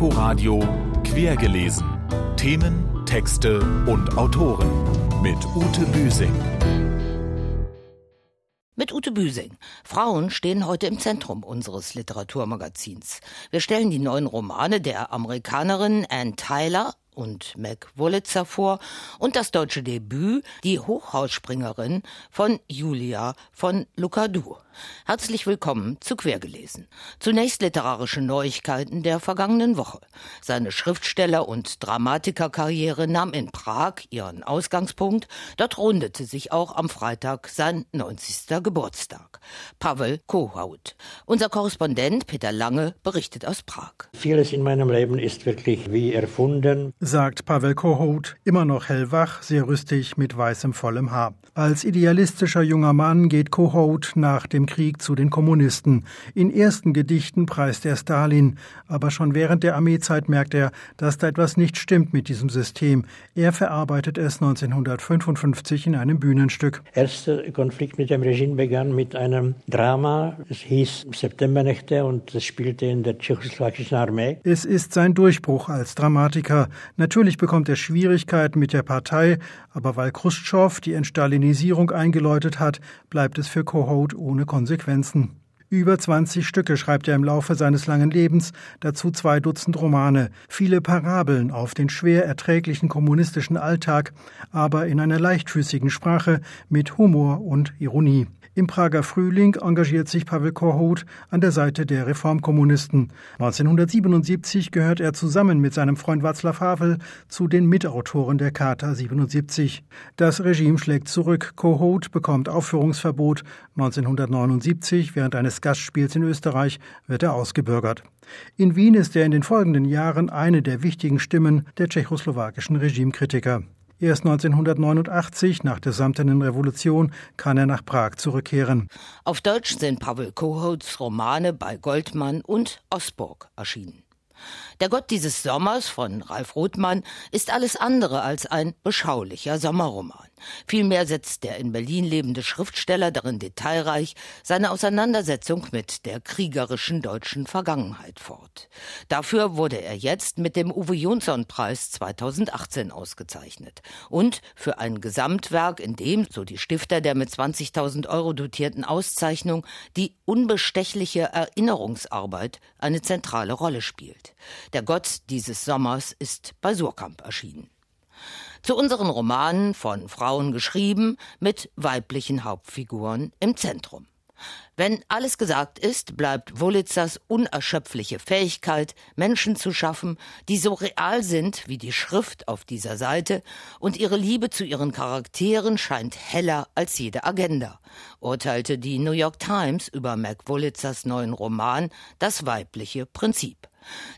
Inforadio Quergelesen. Themen, Texte und Autoren mit Ute Büsing. Mit Ute Büsing. Frauen stehen heute im Zentrum unseres Literaturmagazins. Wir stellen die neuen Romane der Amerikanerin Ann Tyler und Mac Wolitzer vor und das deutsche Debüt Die Hochhausspringerin von Julia von Lucadou. Herzlich willkommen zu Quergelesen. Zunächst literarische Neuigkeiten der vergangenen Woche. Seine Schriftsteller- und Dramatikerkarriere nahm in Prag ihren Ausgangspunkt. Dort rundete sich auch am Freitag sein 90. Geburtstag. Pavel Kohaut. Unser Korrespondent Peter Lange berichtet aus Prag. Vieles in meinem Leben ist wirklich wie erfunden, sagt Pavel Kohout, immer noch hellwach, sehr rüstig mit weißem vollem Haar. Als idealistischer junger Mann geht Kohout nach dem Krieg zu den Kommunisten. In ersten Gedichten preist er Stalin, aber schon während der Armeezeit merkt er, dass da etwas nicht stimmt mit diesem System. Er verarbeitet es 1955 in einem Bühnenstück. Erster Konflikt mit dem Regime begann mit einem Drama. Es hieß Septembernächte und es spielte in der tschechoslowakischen Armee. Es ist sein Durchbruch als Dramatiker. Natürlich bekommt er Schwierigkeiten mit der Partei, aber weil Khrushchev die Entstalinisierung eingeläutet hat, bleibt es für Kohout ohne Konsequenzen. Über 20 Stücke schreibt er im Laufe seines langen Lebens, dazu zwei Dutzend Romane, viele Parabeln auf den schwer erträglichen kommunistischen Alltag, aber in einer leichtfüßigen Sprache mit Humor und Ironie. Im Prager Frühling engagiert sich Pavel Korhut an der Seite der Reformkommunisten. 1977 gehört er zusammen mit seinem Freund Václav Havel zu den Mitautoren der Charta 77. Das Regime schlägt zurück. Korhut bekommt Aufführungsverbot. 1979, während eines Gastspiels in Österreich, wird er ausgebürgert. In Wien ist er in den folgenden Jahren eine der wichtigen Stimmen der tschechoslowakischen Regimekritiker. Erst 1989, nach der Samtenen Revolution, kann er nach Prag zurückkehren. Auf Deutsch sind Pavel Kohouts Romane bei Goldmann und Osburg erschienen. Der Gott dieses Sommers von Ralf Rothmann ist alles andere als ein beschaulicher Sommerroman. Vielmehr setzt der in Berlin lebende Schriftsteller darin detailreich seine Auseinandersetzung mit der kriegerischen deutschen Vergangenheit fort. Dafür wurde er jetzt mit dem Uwe Jonsson Preis 2018 ausgezeichnet und für ein Gesamtwerk, in dem, so die Stifter der mit 20.000 Euro dotierten Auszeichnung, die unbestechliche Erinnerungsarbeit eine zentrale Rolle spielt. Der Gott dieses Sommers ist bei Surkamp erschienen. Zu unseren Romanen von Frauen geschrieben mit weiblichen Hauptfiguren im Zentrum. Wenn alles gesagt ist, bleibt Wolitzers unerschöpfliche Fähigkeit, Menschen zu schaffen, die so real sind wie die Schrift auf dieser Seite, und ihre Liebe zu ihren Charakteren scheint heller als jede Agenda, urteilte die New York Times über Mac Wolitzers neuen Roman Das weibliche Prinzip.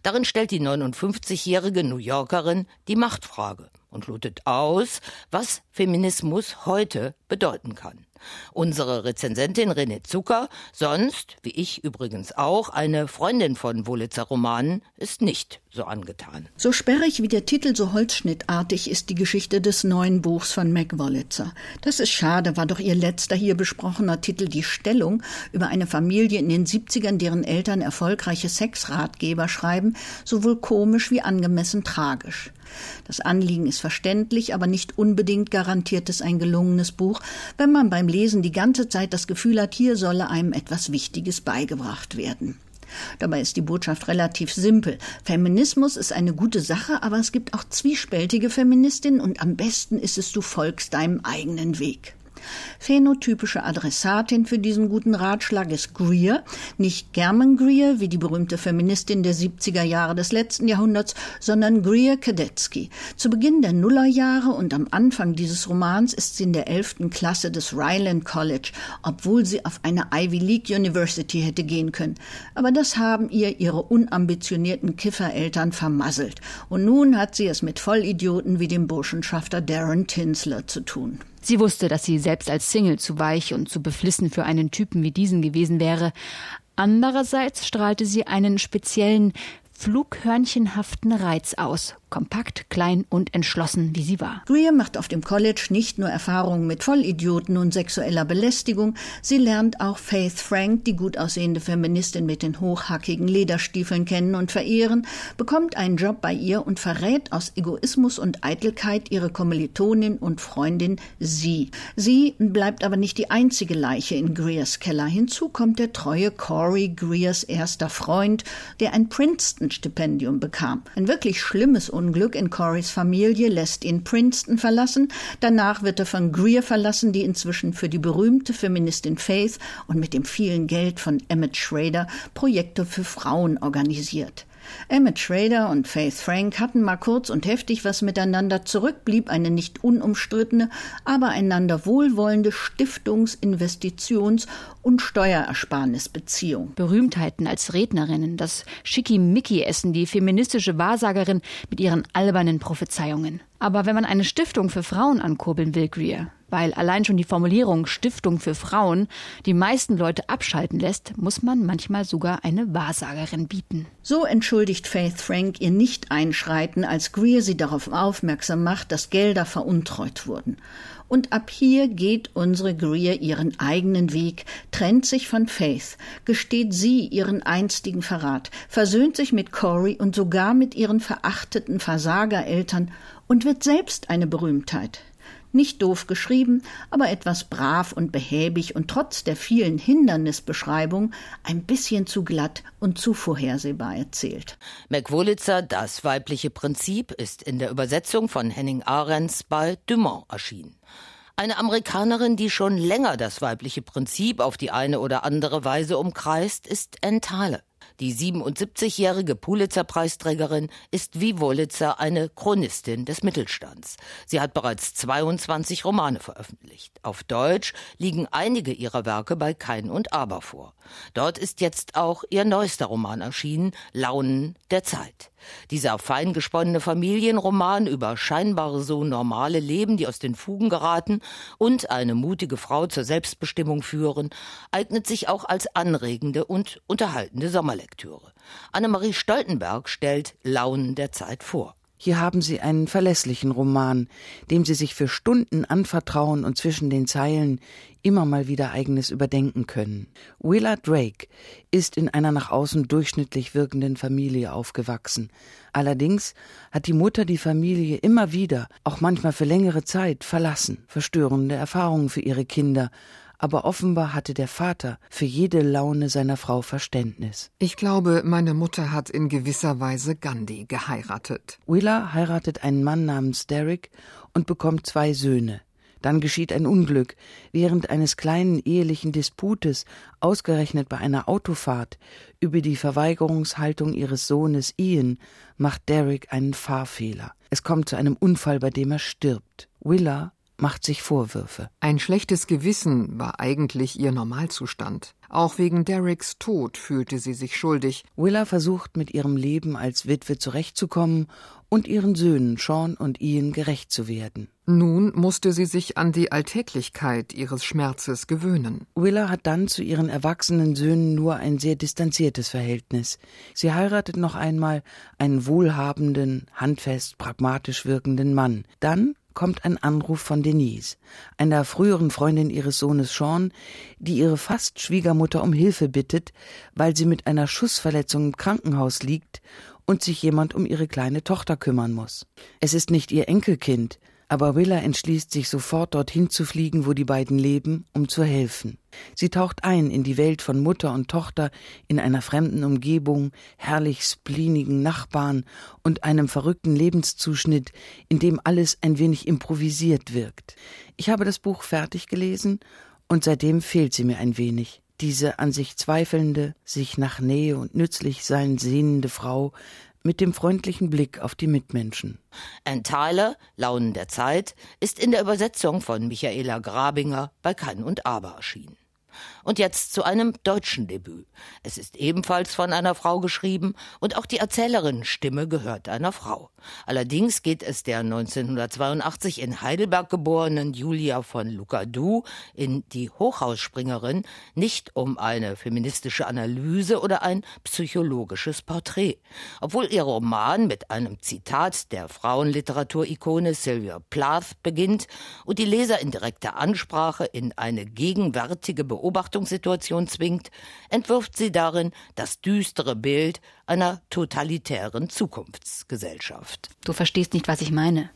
Darin stellt die 59-jährige New Yorkerin die Machtfrage und lotet aus, was Feminismus heute bedeuten kann. Unsere Rezensentin René Zucker, sonst, wie ich übrigens auch, eine Freundin von Wolitzer Romanen, ist nicht so angetan. So sperrig wie der Titel, so holzschnittartig ist die Geschichte des neuen Buchs von Mac Wolitzer. Das ist schade, war doch ihr letzter hier besprochener Titel Die Stellung über eine Familie in den 70ern, deren Eltern erfolgreiche Sexratgeber schreiben, sowohl komisch wie angemessen tragisch. Das Anliegen ist verständlich, aber nicht unbedingt garantiert es ein gelungenes Buch, wenn man beim Lesen die ganze Zeit das Gefühl hat, hier solle einem etwas Wichtiges beigebracht werden. Dabei ist die Botschaft relativ simpel. Feminismus ist eine gute Sache, aber es gibt auch zwiespältige Feministinnen und am besten ist es, du folgst deinem eigenen Weg. Phänotypische Adressatin für diesen guten Ratschlag ist Greer, nicht German Greer, wie die berühmte Feministin der 70er Jahre des letzten Jahrhunderts, sondern Greer Kadetsky. Zu Beginn der Nullerjahre und am Anfang dieses Romans ist sie in der elften Klasse des Ryland College, obwohl sie auf eine Ivy League University hätte gehen können. Aber das haben ihr ihre unambitionierten Kiffereltern vermasselt. Und nun hat sie es mit Vollidioten wie dem Burschenschafter Darren Tinsler zu tun. Sie wusste, dass sie selbst als Single zu weich und zu beflissen für einen Typen wie diesen gewesen wäre. Andererseits strahlte sie einen speziellen, flughörnchenhaften Reiz aus. Kompakt, klein und entschlossen, wie sie war. Greer macht auf dem College nicht nur Erfahrungen mit Vollidioten und sexueller Belästigung, sie lernt auch Faith Frank, die gut aussehende Feministin mit den hochhackigen Lederstiefeln kennen und verehren, bekommt einen Job bei ihr und verrät aus Egoismus und Eitelkeit ihre Kommilitonin und Freundin sie. Sie bleibt aber nicht die einzige Leiche in Greers Keller. Hinzu kommt der treue Corey Greers erster Freund, der ein Princeton-Stipendium bekam. Ein wirklich schlimmes Unglück in Corys Familie lässt ihn Princeton verlassen. Danach wird er von Greer verlassen, die inzwischen für die berühmte Feministin Faith und mit dem vielen Geld von Emmett Schrader Projekte für Frauen organisiert. Emmett Schrader und Faith Frank hatten mal kurz und heftig was miteinander. Zurück blieb eine nicht unumstrittene, aber einander wohlwollende Stiftungs-, Investitions- und Steuerersparnisbeziehung. Berühmtheiten als Rednerinnen, das Schickimicki-Essen, die feministische Wahrsagerin mit ihren albernen Prophezeiungen. Aber wenn man eine Stiftung für Frauen ankurbeln will, Greer, weil allein schon die Formulierung Stiftung für Frauen die meisten Leute abschalten lässt, muss man manchmal sogar eine Wahrsagerin bieten. So entschuldigt Faith Frank ihr Nicht-Einschreiten, als Greer sie darauf aufmerksam macht, dass Gelder veruntreut wurden. Und ab hier geht unsere Greer ihren eigenen Weg, trennt sich von Faith, gesteht sie ihren einstigen Verrat, versöhnt sich mit Corey und sogar mit ihren verachteten Versagereltern und wird selbst eine Berühmtheit. Nicht doof geschrieben, aber etwas brav und behäbig und trotz der vielen Hindernisbeschreibungen ein bisschen zu glatt und zu vorhersehbar erzählt. McWolitzer, das weibliche Prinzip, ist in der Übersetzung von Henning Ahrens bei Dumont erschienen. Eine Amerikanerin, die schon länger das weibliche Prinzip auf die eine oder andere Weise umkreist, ist Entale. Die 77-jährige Pulitzer-Preisträgerin ist wie Wolitzer eine Chronistin des Mittelstands. Sie hat bereits 22 Romane veröffentlicht. Auf Deutsch liegen einige ihrer Werke bei Kein und Aber vor. Dort ist jetzt auch ihr neuester Roman erschienen, Launen der Zeit. Dieser feingesponnene Familienroman über scheinbar so normale Leben, die aus den Fugen geraten und eine mutige Frau zur Selbstbestimmung führen, eignet sich auch als anregende und unterhaltende Sommerlektüre. Annemarie Stoltenberg stellt Launen der Zeit vor. Hier haben Sie einen verlässlichen Roman, dem Sie sich für Stunden anvertrauen und zwischen den Zeilen immer mal wieder eigenes überdenken können. Willa Drake ist in einer nach außen durchschnittlich wirkenden Familie aufgewachsen. Allerdings hat die Mutter die Familie immer wieder, auch manchmal für längere Zeit, verlassen. Verstörende Erfahrungen für ihre Kinder, aber offenbar hatte der Vater für jede Laune seiner Frau Verständnis. Ich glaube, meine Mutter hat in gewisser Weise Gandhi geheiratet. Willa heiratet einen Mann namens Derek und bekommt zwei Söhne. Dann geschieht ein Unglück. Während eines kleinen ehelichen Disputes, ausgerechnet bei einer Autofahrt, über die Verweigerungshaltung ihres Sohnes Ian, macht Derek einen Fahrfehler. Es kommt zu einem Unfall, bei dem er stirbt. Willa macht sich Vorwürfe. Ein schlechtes Gewissen war eigentlich ihr Normalzustand. Auch wegen Derricks Tod fühlte sie sich schuldig. Willa versucht mit ihrem Leben als Witwe zurechtzukommen und ihren Söhnen Sean und Ian gerecht zu werden. Nun musste sie sich an die Alltäglichkeit ihres Schmerzes gewöhnen. Willa hat dann zu ihren erwachsenen Söhnen nur ein sehr distanziertes Verhältnis. Sie heiratet noch einmal einen wohlhabenden, handfest, pragmatisch wirkenden Mann. Dann kommt ein Anruf von Denise, einer früheren Freundin ihres Sohnes Sean, die ihre fast Schwiegermutter um Hilfe bittet, weil sie mit einer Schussverletzung im Krankenhaus liegt und sich jemand um ihre kleine Tochter kümmern muss. Es ist nicht ihr Enkelkind, aber Willa entschließt sich sofort dorthin zu fliegen, wo die beiden leben, um zu helfen. Sie taucht ein in die Welt von Mutter und Tochter in einer fremden Umgebung, herrlich spleenigen Nachbarn und einem verrückten Lebenszuschnitt, in dem alles ein wenig improvisiert wirkt. Ich habe das Buch fertig gelesen und seitdem fehlt sie mir ein wenig. Diese an sich zweifelnde, sich nach Nähe und Nützlichsein sehnende Frau mit dem freundlichen Blick auf die Mitmenschen. Ann Tyler, Launen der Zeit, ist in der Übersetzung von Michaela Grabinger bei Kann und Aber erschienen. Und jetzt zu einem deutschen Debüt. Es ist ebenfalls von einer Frau geschrieben und auch die Erzählerin-Stimme gehört einer Frau. Allerdings geht es der 1982 in Heidelberg geborenen Julia von Lucadou in Die Hochhausspringerin nicht um eine feministische Analyse oder ein psychologisches Porträt. Obwohl ihr Roman mit einem Zitat der Frauenliteraturikone Sylvia Plath beginnt und die Leser in direkter Ansprache in eine gegenwärtige Beobachtungssituation zwingt, entwirft sie darin das düstere Bild einer totalitären Zukunftsgesellschaft. Du verstehst nicht, was ich meine.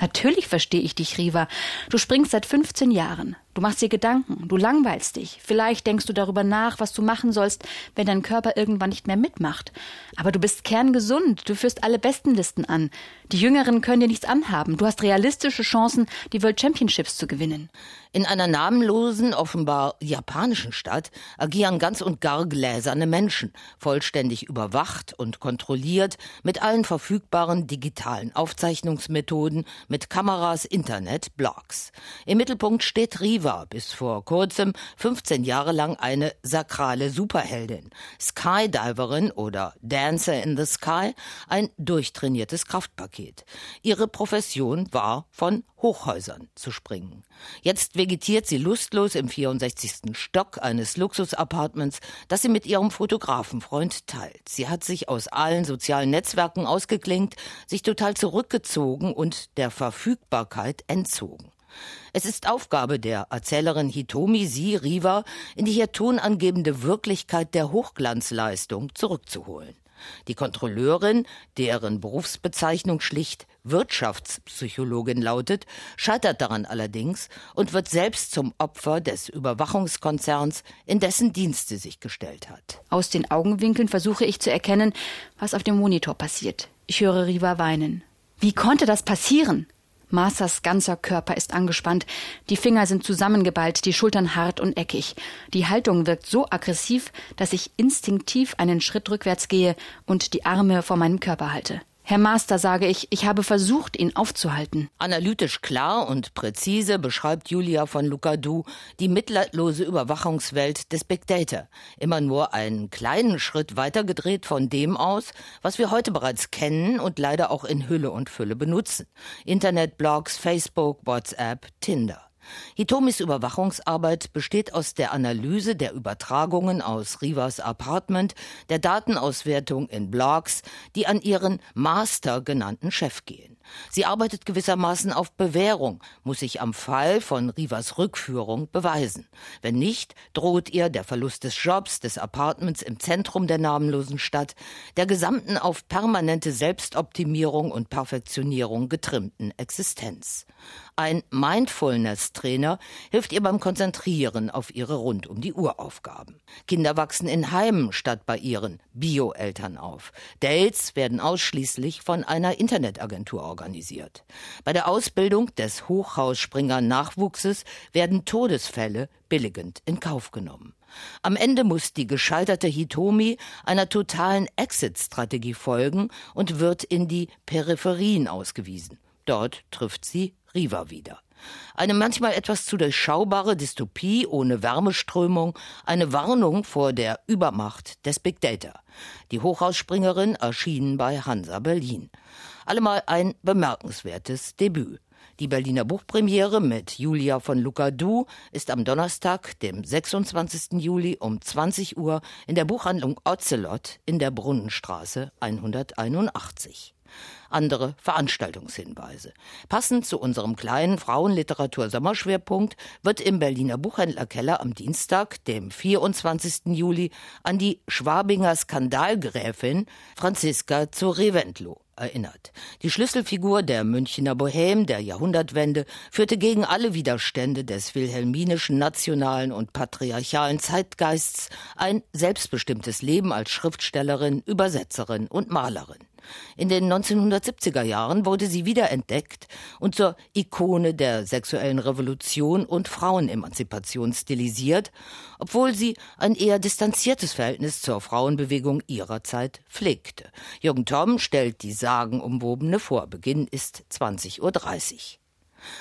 Natürlich verstehe ich dich, Riva. Du springst seit 15 Jahren. Du machst dir Gedanken, du langweilst dich. Vielleicht denkst du darüber nach, was du machen sollst, wenn dein Körper irgendwann nicht mehr mitmacht. Aber du bist kerngesund, du führst alle Bestenlisten an. Die Jüngeren können dir nichts anhaben. Du hast realistische Chancen, die World Championships zu gewinnen. In einer namenlosen, offenbar japanischen Stadt agieren ganz und gar gläserne Menschen, vollständig überwacht und kontrolliert mit allen verfügbaren digitalen Aufzeichnungsmethoden, mit Kameras, Internet, Blogs. Im Mittelpunkt steht Riva war bis vor kurzem 15 Jahre lang eine sakrale Superheldin, Skydiverin oder Dancer in the Sky, ein durchtrainiertes Kraftpaket. Ihre Profession war von Hochhäusern zu springen. Jetzt vegetiert sie lustlos im 64. Stock eines Luxusapartments, das sie mit ihrem Fotografenfreund teilt. Sie hat sich aus allen sozialen Netzwerken ausgeklinkt, sich total zurückgezogen und der Verfügbarkeit entzogen. Es ist Aufgabe der Erzählerin Hitomi Sie Riva, in die hier tonangebende Wirklichkeit der Hochglanzleistung zurückzuholen. Die Kontrolleurin, deren Berufsbezeichnung schlicht Wirtschaftspsychologin lautet, scheitert daran allerdings und wird selbst zum Opfer des Überwachungskonzerns, in dessen Dienst sie sich gestellt hat. Aus den Augenwinkeln versuche ich zu erkennen, was auf dem Monitor passiert. Ich höre Riva weinen. Wie konnte das passieren? Marthas ganzer Körper ist angespannt, die Finger sind zusammengeballt, die Schultern hart und eckig. Die Haltung wirkt so aggressiv, dass ich instinktiv einen Schritt rückwärts gehe und die Arme vor meinem Körper halte. Herr Master, sage ich, ich habe versucht, ihn aufzuhalten. Analytisch klar und präzise beschreibt Julia von Lucadou die mitleidlose Überwachungswelt des Big Data. Immer nur einen kleinen Schritt weitergedreht von dem aus, was wir heute bereits kennen und leider auch in Hülle und Fülle benutzen. Internetblogs, Facebook, WhatsApp, Tinder. Hitomis Überwachungsarbeit besteht aus der Analyse der Übertragungen aus Rivas Apartment, der Datenauswertung in Blogs, die an ihren Master genannten Chef gehen. Sie arbeitet gewissermaßen auf Bewährung, muss sich am Fall von Rivas Rückführung beweisen. Wenn nicht, droht ihr der Verlust des Jobs, des Apartments im Zentrum der namenlosen Stadt, der gesamten auf permanente Selbstoptimierung und Perfektionierung getrimmten Existenz. Ein Mindfulness-Trainer hilft ihr beim Konzentrieren auf ihre rund um die Uhr. Kinder wachsen in Heimen statt bei ihren Bio-Eltern auf. Dates werden ausschließlich von einer Internetagentur organisiert. Bei der Ausbildung des Hochhausspringer-Nachwuchses werden Todesfälle billigend in Kauf genommen. Am Ende muss die gescheiterte Hitomi einer totalen Exit-Strategie folgen und wird in die Peripherien ausgewiesen. Dort trifft sie Riva wieder. Eine manchmal etwas zu durchschaubare Dystopie ohne Wärmeströmung, eine Warnung vor der Übermacht des Big Data. Die Hochhausspringerin erschien bei Hansa Berlin. Allemal ein bemerkenswertes Debüt. Die Berliner Buchpremiere mit Julia von Lucadou ist am Donnerstag, dem 26. Juli um 20 Uhr in der Buchhandlung Ocelot in der Brunnenstraße 181 andere Veranstaltungshinweise. Passend zu unserem kleinen Frauenliteratur-Sommerschwerpunkt wird im Berliner Buchhändlerkeller am Dienstag, dem 24. Juli, an die Schwabinger Skandalgräfin Franziska zu Reventlow erinnert. Die Schlüsselfigur der Münchner Bohème der Jahrhundertwende führte gegen alle Widerstände des wilhelminischen nationalen und patriarchalen Zeitgeists ein selbstbestimmtes Leben als Schriftstellerin, Übersetzerin und Malerin. In den 1970er Jahren wurde sie wiederentdeckt und zur Ikone der sexuellen Revolution und Frauenemanzipation stilisiert, obwohl sie ein eher distanziertes Verhältnis zur Frauenbewegung ihrer Zeit pflegte. Jürgen Tom stellt die sagenumwobene vor. Beginn ist 20.30 Uhr.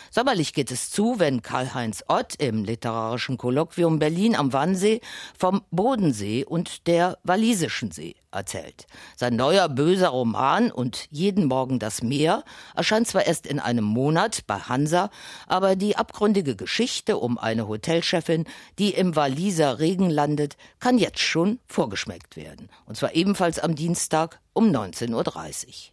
Sommerlich geht es zu, wenn Karl-Heinz Ott im literarischen Kolloquium Berlin am Wannsee vom Bodensee und der Walisischen See erzählt. Sein neuer böser Roman und Jeden Morgen das Meer erscheint zwar erst in einem Monat bei Hansa, aber die abgründige Geschichte um eine Hotelchefin, die im Waliser Regen landet, kann jetzt schon vorgeschmeckt werden. Und zwar ebenfalls am Dienstag um 19.30 Uhr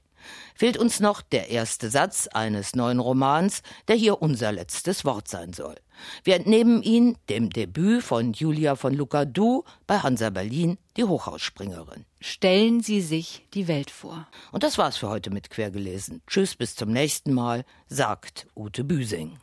fehlt uns noch der erste Satz eines neuen Romans, der hier unser letztes Wort sein soll. Wir entnehmen ihn dem Debüt von Julia von Lucadou bei Hansa Berlin, die Hochhausspringerin. Stellen Sie sich die Welt vor. Und das war's für heute mit Quergelesen. Tschüss, bis zum nächsten Mal, sagt Ute Büsing.